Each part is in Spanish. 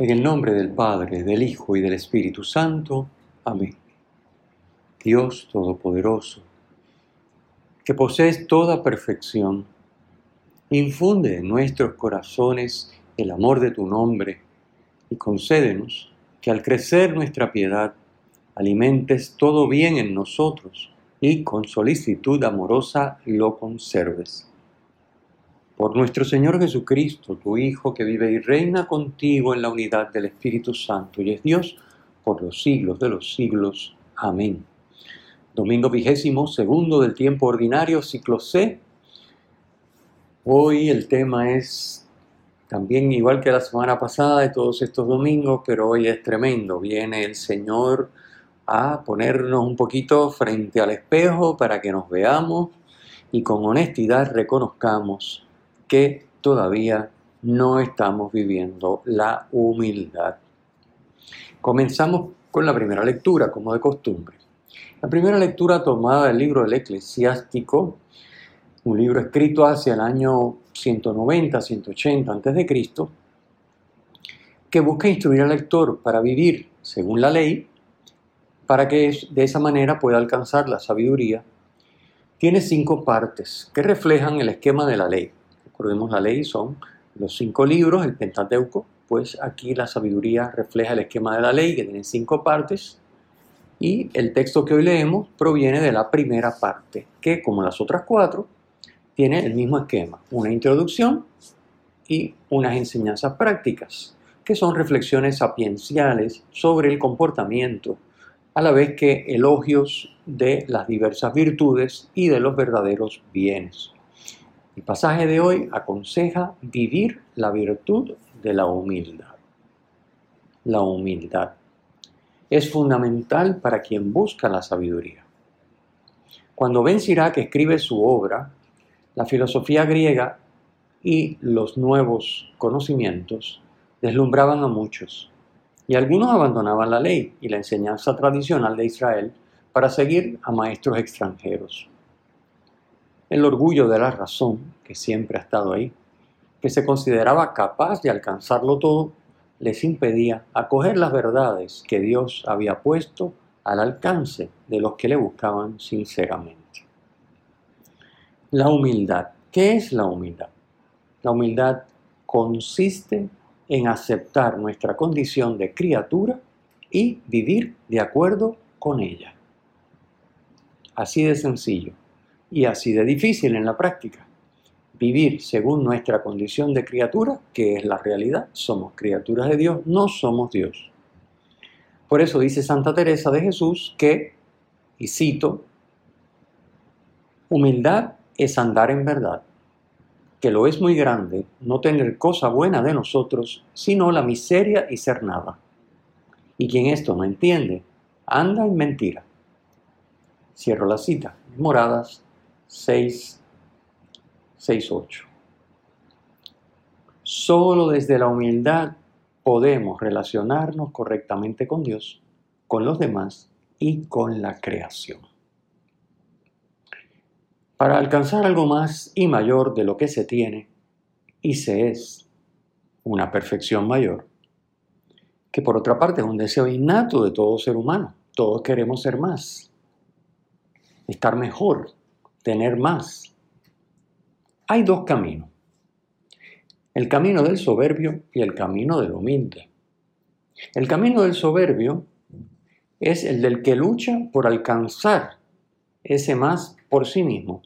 En el nombre del Padre, del Hijo y del Espíritu Santo. Amén. Dios Todopoderoso, que posees toda perfección, infunde en nuestros corazones el amor de tu nombre y concédenos que al crecer nuestra piedad alimentes todo bien en nosotros y con solicitud amorosa lo conserves por nuestro Señor Jesucristo, tu Hijo, que vive y reina contigo en la unidad del Espíritu Santo y es Dios por los siglos de los siglos. Amén. Domingo vigésimo, segundo del tiempo ordinario, ciclo C. Hoy el tema es también igual que la semana pasada de todos estos domingos, pero hoy es tremendo. Viene el Señor a ponernos un poquito frente al espejo para que nos veamos y con honestidad reconozcamos que todavía no estamos viviendo la humildad. Comenzamos con la primera lectura, como de costumbre. La primera lectura tomada del libro del eclesiástico, un libro escrito hacia el año 190, 180 a.C., que busca instruir al lector para vivir según la ley, para que de esa manera pueda alcanzar la sabiduría, tiene cinco partes que reflejan el esquema de la ley recordemos la ley, son los cinco libros, el Pentateuco, pues aquí la sabiduría refleja el esquema de la ley, que tiene cinco partes, y el texto que hoy leemos proviene de la primera parte, que como las otras cuatro, tiene el mismo esquema, una introducción y unas enseñanzas prácticas, que son reflexiones sapienciales sobre el comportamiento, a la vez que elogios de las diversas virtudes y de los verdaderos bienes. El pasaje de hoy aconseja vivir la virtud de la humildad. La humildad es fundamental para quien busca la sabiduría. Cuando Ben Sirac escribe su obra, la filosofía griega y los nuevos conocimientos deslumbraban a muchos, y algunos abandonaban la ley y la enseñanza tradicional de Israel para seguir a maestros extranjeros el orgullo de la razón, que siempre ha estado ahí, que se consideraba capaz de alcanzarlo todo, les impedía acoger las verdades que Dios había puesto al alcance de los que le buscaban sinceramente. La humildad. ¿Qué es la humildad? La humildad consiste en aceptar nuestra condición de criatura y vivir de acuerdo con ella. Así de sencillo y así de difícil en la práctica. Vivir según nuestra condición de criatura, que es la realidad, somos criaturas de Dios, no somos Dios. Por eso dice Santa Teresa de Jesús que, y cito, humildad es andar en verdad, que lo es muy grande no tener cosa buena de nosotros, sino la miseria y ser nada. Y quien esto no entiende, anda en mentira. Cierro la cita. Moradas 6, 6, 8. Solo desde la humildad podemos relacionarnos correctamente con Dios, con los demás y con la creación. Para alcanzar algo más y mayor de lo que se tiene y se es, una perfección mayor, que por otra parte es un deseo innato de todo ser humano. Todos queremos ser más, estar mejor, tener más. Hay dos caminos. El camino del soberbio y el camino del humilde. El camino del soberbio es el del que lucha por alcanzar ese más por sí mismo,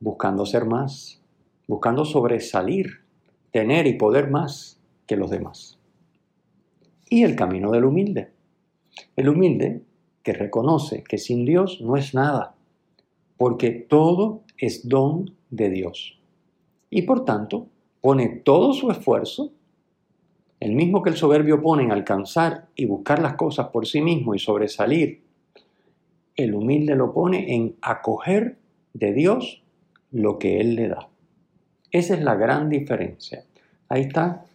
buscando ser más, buscando sobresalir, tener y poder más que los demás. Y el camino del humilde. El humilde que reconoce que sin Dios no es nada, porque todo es don de Dios. Y por tanto, pone todo su esfuerzo el mismo que el soberbio pone en alcanzar y buscar las cosas por sí mismo y sobresalir, el humilde lo pone en acoger de Dios lo que Él le da. Esa es la gran diferencia. Ahí está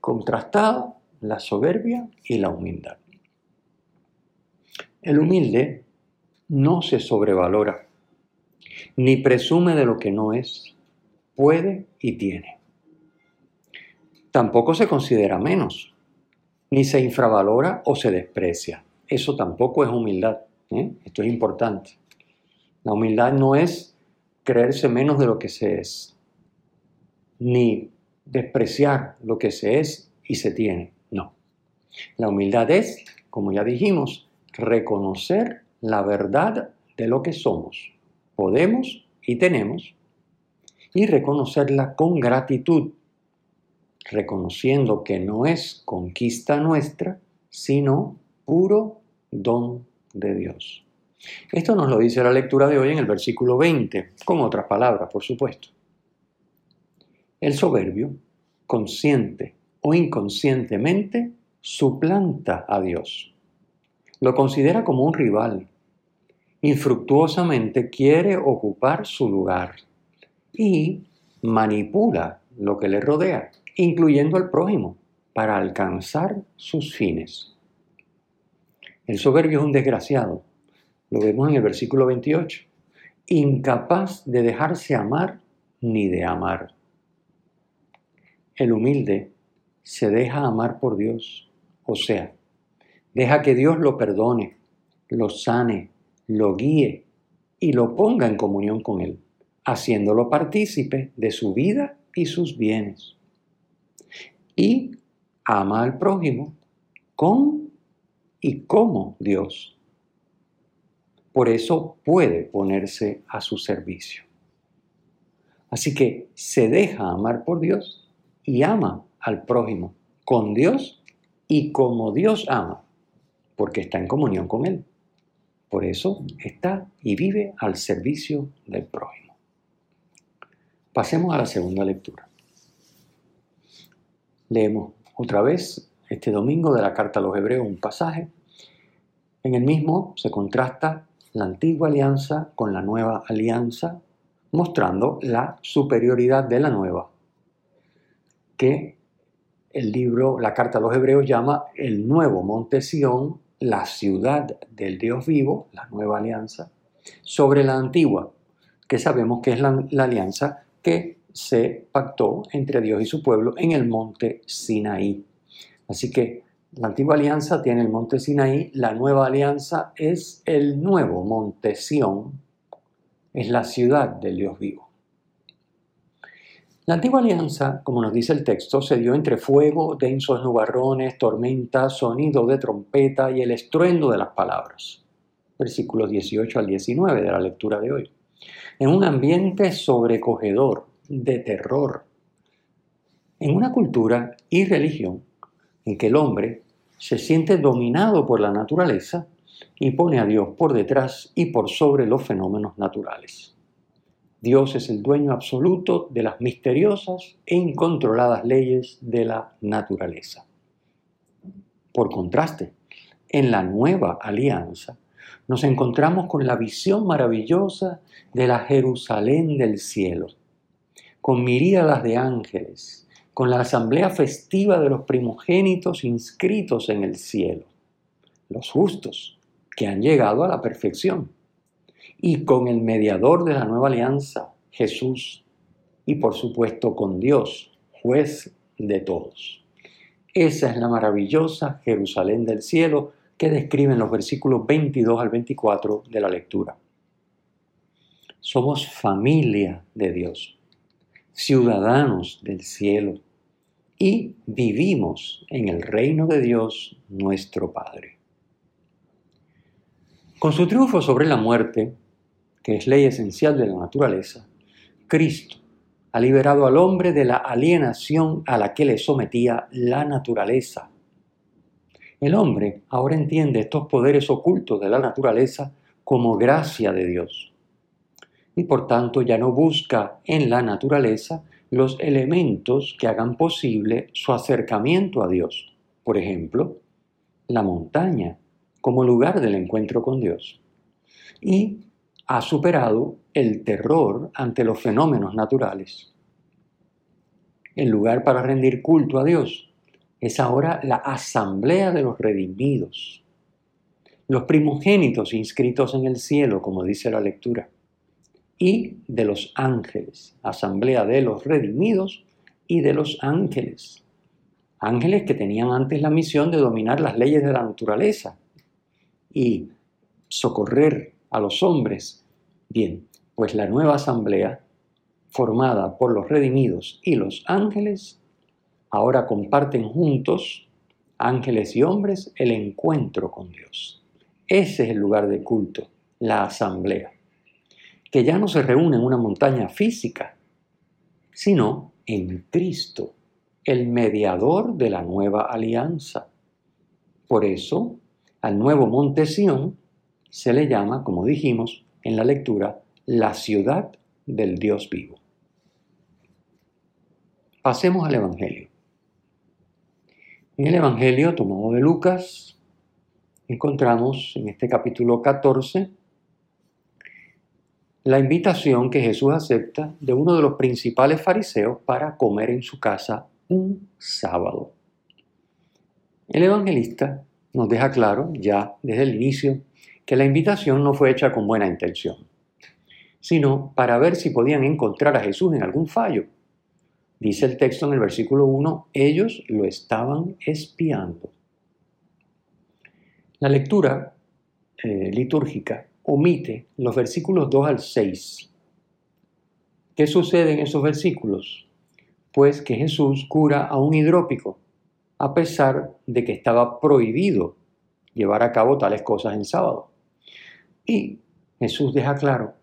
contrastada la soberbia y la humildad. El humilde no se sobrevalora, ni presume de lo que no es, puede y tiene. Tampoco se considera menos, ni se infravalora o se desprecia. Eso tampoco es humildad. ¿eh? Esto es importante. La humildad no es creerse menos de lo que se es, ni despreciar lo que se es y se tiene. No. La humildad es, como ya dijimos, reconocer la verdad de lo que somos, podemos y tenemos, y reconocerla con gratitud, reconociendo que no es conquista nuestra, sino puro don de Dios. Esto nos lo dice la lectura de hoy en el versículo 20, con otras palabras, por supuesto. El soberbio, consciente o inconscientemente, suplanta a Dios. Lo considera como un rival. Infructuosamente quiere ocupar su lugar y manipula lo que le rodea, incluyendo al prójimo, para alcanzar sus fines. El soberbio es un desgraciado, lo vemos en el versículo 28, incapaz de dejarse amar ni de amar. El humilde se deja amar por Dios, o sea, deja que Dios lo perdone, lo sane, lo guíe y lo ponga en comunión con Él, haciéndolo partícipe de su vida y sus bienes. Y ama al prójimo con y como Dios. Por eso puede ponerse a su servicio. Así que se deja amar por Dios y ama al prójimo con Dios y como Dios ama, porque está en comunión con Él. Por eso está y vive al servicio del prójimo. Pasemos a la segunda lectura. Leemos otra vez este domingo de la carta a los Hebreos un pasaje. En el mismo se contrasta la antigua alianza con la nueva alianza, mostrando la superioridad de la nueva, que el libro, la carta a los hebreos llama el nuevo monte Sión, la ciudad del Dios vivo, la nueva alianza, sobre la antigua, que sabemos que es la, alianza que se pactó entre Dios y su pueblo en el monte Sinaí. Así que la antigua alianza tiene el monte Sinaí, la nueva alianza es el nuevo monte Sión, es la ciudad del Dios vivo. La antigua alianza, como nos dice el texto, se dio entre fuego, densos nubarrones, tormentas, sonido de trompeta y el estruendo de las palabras. Versículos 18 al 19 de la lectura de hoy. En un ambiente sobrecogedor, de terror, en una cultura y religión en que el hombre se siente dominado por la naturaleza y pone a Dios por detrás y por sobre los fenómenos naturales. Dios es el dueño absoluto de las misteriosas e incontroladas leyes de la naturaleza. Por contraste, en la nueva alianza nos encontramos con la visión maravillosa de la Jerusalén del cielo, con miríadas de ángeles, con la asamblea festiva de los primogénitos inscritos en el cielo, los justos que han llegado a la perfección y con el mediador de la nueva alianza, Jesús, y por supuesto con Dios, juez de todos. Esa es la maravillosa Jerusalén del cielo que describen los versículos 22 al 24 de la lectura. Somos familia de Dios, ciudadanos del cielo, y vivimos en el reino de Dios nuestro Padre. Con su triunfo sobre la muerte, que es ley esencial de la naturaleza, Cristo ha liberado al hombre de la alienación a la que le sometía la naturaleza. El hombre ahora entiende estos poderes ocultos de la naturaleza como gracia de Dios y por tanto ya no busca en la naturaleza los elementos que hagan posible su acercamiento a Dios. Por ejemplo, la montaña como lugar del encuentro con Dios. Y ha superado el terror ante los fenómenos naturales. El lugar para rendir culto a Dios es ahora la asamblea de los redimidos, los primogénitos inscritos en el cielo, como dice la lectura, y de los ángeles, asamblea de los redimidos y de los ángeles. Ángeles que tenían antes la misión de dominar las leyes de la naturaleza y socorrer a los hombres. Bien, pues la nueva asamblea, formada por los redimidos y los ángeles, ahora comparten juntos, ángeles y hombres, el encuentro con Dios. Ese es el lugar de culto, la asamblea, que ya no se reúne en una montaña física, sino en Cristo, el mediador de la nueva alianza. Por eso, al nuevo monte Sión se le llama, como dijimos en la lectura, la ciudad del Dios vivo. Pasemos al Evangelio. En el Evangelio tomado de Lucas, encontramos en este capítulo 14 la invitación que Jesús acepta de uno de los principales fariseos para comer en su casa un sábado. El evangelista nos deja claro ya desde el inicio que la invitación no fue hecha con buena intención, sino para ver si podían encontrar a Jesús en algún fallo Dice el texto en el versículo 1, ellos lo estaban espiando. La lectura eh, litúrgica omite los versículos 2 al 6. ¿Qué sucede en esos versículos? Pues que Jesús cura a un hidrópico, a pesar de que estaba prohibido llevar a cabo tales cosas en sábado. Y Jesús deja claro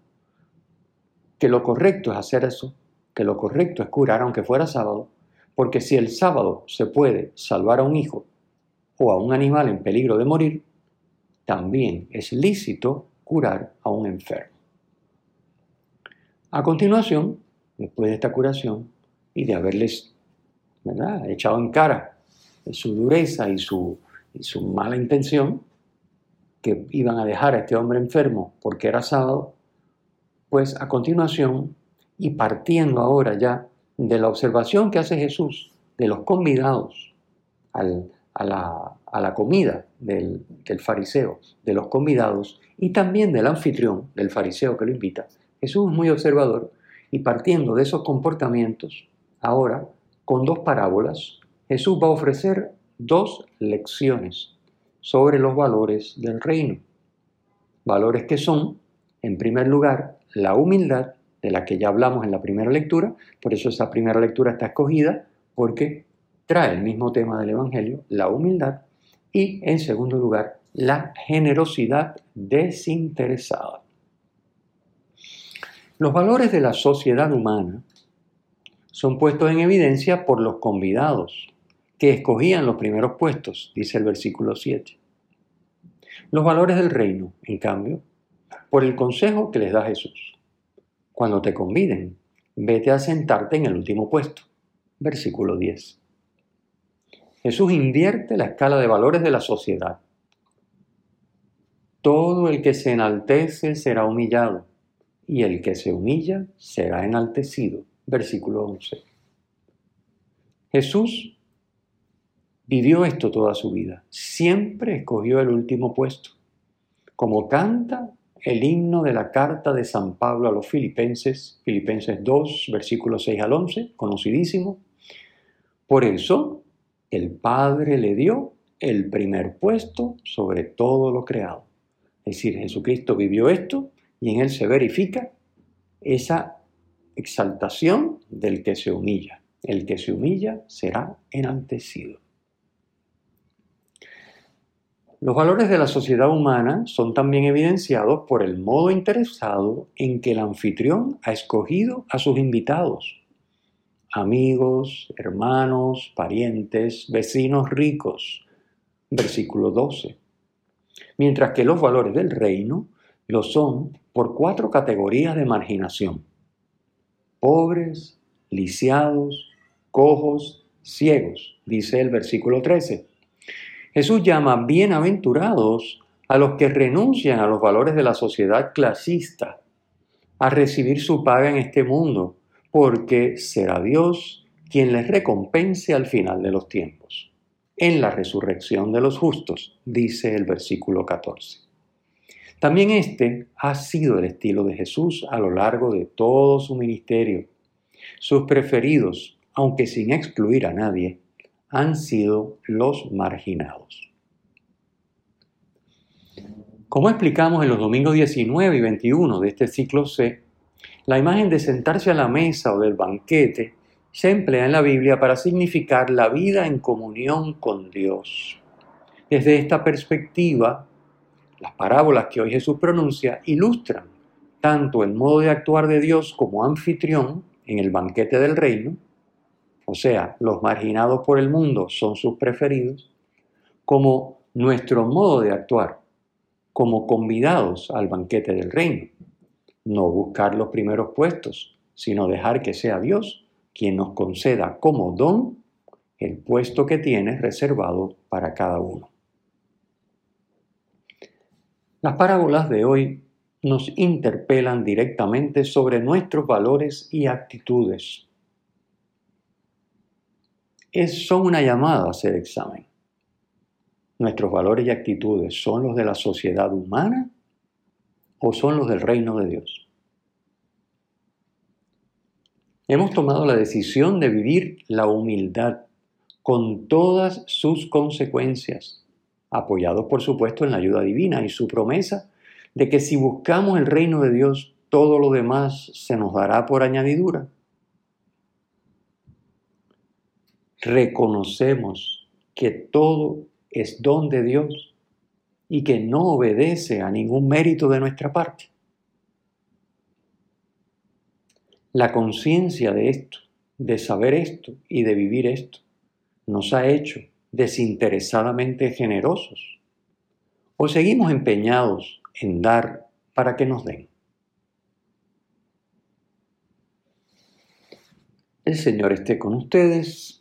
que lo correcto es hacer eso que lo correcto es curar aunque fuera sábado, porque si el sábado se puede salvar a un hijo o a un animal en peligro de morir, también es lícito curar a un enfermo. A continuación, después de esta curación y de haberles echado en cara su dureza y su, mala intención, que iban a dejar a este hombre enfermo porque era sábado, pues a continuación y partiendo ahora ya de la observación que hace Jesús de los convidados a, la, comida del, fariseo, de los convidados y también del anfitrión, del fariseo que lo invita, Jesús es muy observador y partiendo de esos comportamientos, ahora, con dos parábolas, Jesús va a ofrecer dos lecciones sobre los valores del reino. Valores que son, en primer lugar, la humildad de la que ya hablamos en la primera lectura, por eso esa primera lectura está escogida, porque trae el mismo tema del Evangelio, la humildad, y en segundo lugar, la generosidad desinteresada. Los valores de la sociedad humana son puestos en evidencia por los convidados, que escogían los primeros puestos, dice el versículo 7. Los valores del reino, en cambio, por el consejo que les da Jesús. Cuando te conviden, vete a sentarte en el último puesto. Versículo 10. Jesús invierte la escala de valores de la sociedad. Todo el que se enaltece será humillado, y el que se humilla será enaltecido. Versículo 11. Jesús vivió esto toda su vida. Siempre escogió el último puesto. Como canta el himno de la carta de San Pablo a los filipenses, Filipenses 2, versículos 6 al 11, conocidísimo. Por eso, el Padre le dio el primer puesto sobre todo lo creado. Es decir, Jesucristo vivió esto y en él se verifica esa exaltación del que se humilla. El que se humilla será enaltecido. Los valores de la sociedad humana son también evidenciados por el modo interesado en que el anfitrión ha escogido a sus invitados, amigos, hermanos, parientes, vecinos ricos. Versículo 12. Mientras que los valores del reino lo son por cuatro categorías de marginación. Pobres, lisiados, cojos, ciegos, dice el versículo 13. Jesús llama bienaventurados a los que renuncian a los valores de la sociedad clasista, a recibir su paga en este mundo, porque será Dios quien les recompense al final de los tiempos, en la resurrección de los justos, dice el versículo 14. También este ha sido el estilo de Jesús a lo largo de todo su ministerio. Sus preferidos, aunque sin excluir a nadie, han sido los marginados. Como explicamos en los domingos 19 y 21 de este ciclo C, la imagen de sentarse a la mesa o del banquete se emplea en la Biblia para significar la vida en comunión con Dios. Desde esta perspectiva, las parábolas que hoy Jesús pronuncia ilustran tanto el modo de actuar de Dios como anfitrión en el banquete del reino, o sea, los marginados por el mundo son sus preferidos, como nuestro modo de actuar como convidados al banquete del reino. No buscar los primeros puestos, sino dejar que sea Dios quien nos conceda como don el puesto que tiene reservado para cada uno. Las parábolas de hoy nos interpelan directamente sobre nuestros valores y actitudes es, son una llamada a hacer examen. ¿Nuestros valores y actitudes son los de la sociedad humana o son los del reino de Dios? Hemos tomado la decisión de vivir la humildad con todas sus consecuencias, apoyados por supuesto en la ayuda divina y su promesa de que si buscamos el reino de Dios, todo lo demás se nos dará por añadidura. Reconocemos que todo es don de Dios y que no obedece a ningún mérito de nuestra parte. La conciencia de esto, de saber esto y de vivir esto, nos ha hecho desinteresadamente generosos o seguimos empeñados en dar para que nos den. El Señor esté con ustedes